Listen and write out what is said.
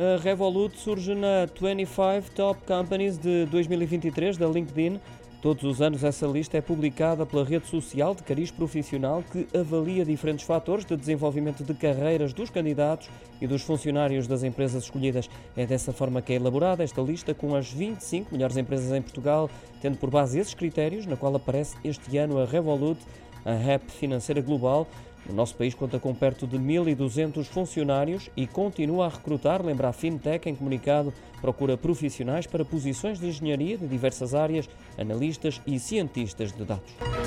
A Revolut surge na 25 Top Companies de 2023 da LinkedIn. Todos os anos essa lista é publicada pela rede social de cariz profissional que avalia diferentes fatores de desenvolvimento de carreiras dos candidatos e dos funcionários das empresas escolhidas. É dessa forma que é elaborada esta lista com as 25 melhores empresas em Portugal, tendo por base esses critérios, na qual aparece este ano a Revolut, a rap financeira global. O nosso país conta com perto de 1.200 funcionários e continua a recrutar, lembra a Fintech em comunicado, procura profissionais para posições de engenharia de diversas áreas, analistas e cientistas de dados.